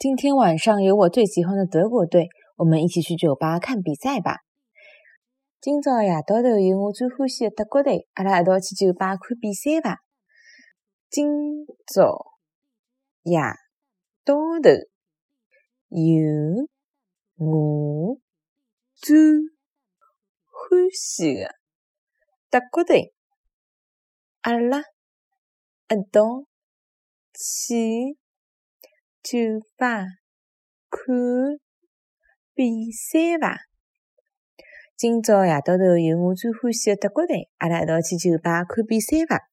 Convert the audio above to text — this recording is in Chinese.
今天晚上有我最喜欢的德国队，我们一起去酒吧看比赛吧。今朝夜到头有我最欢喜的德国队，阿拉一道去酒吧看比赛吧。今朝夜到头有我最欢喜的德国队，阿拉一道去酒吧看比赛伐。今朝夜到头有我最欢喜的德国队，阿拉一道去酒吧看比赛伐。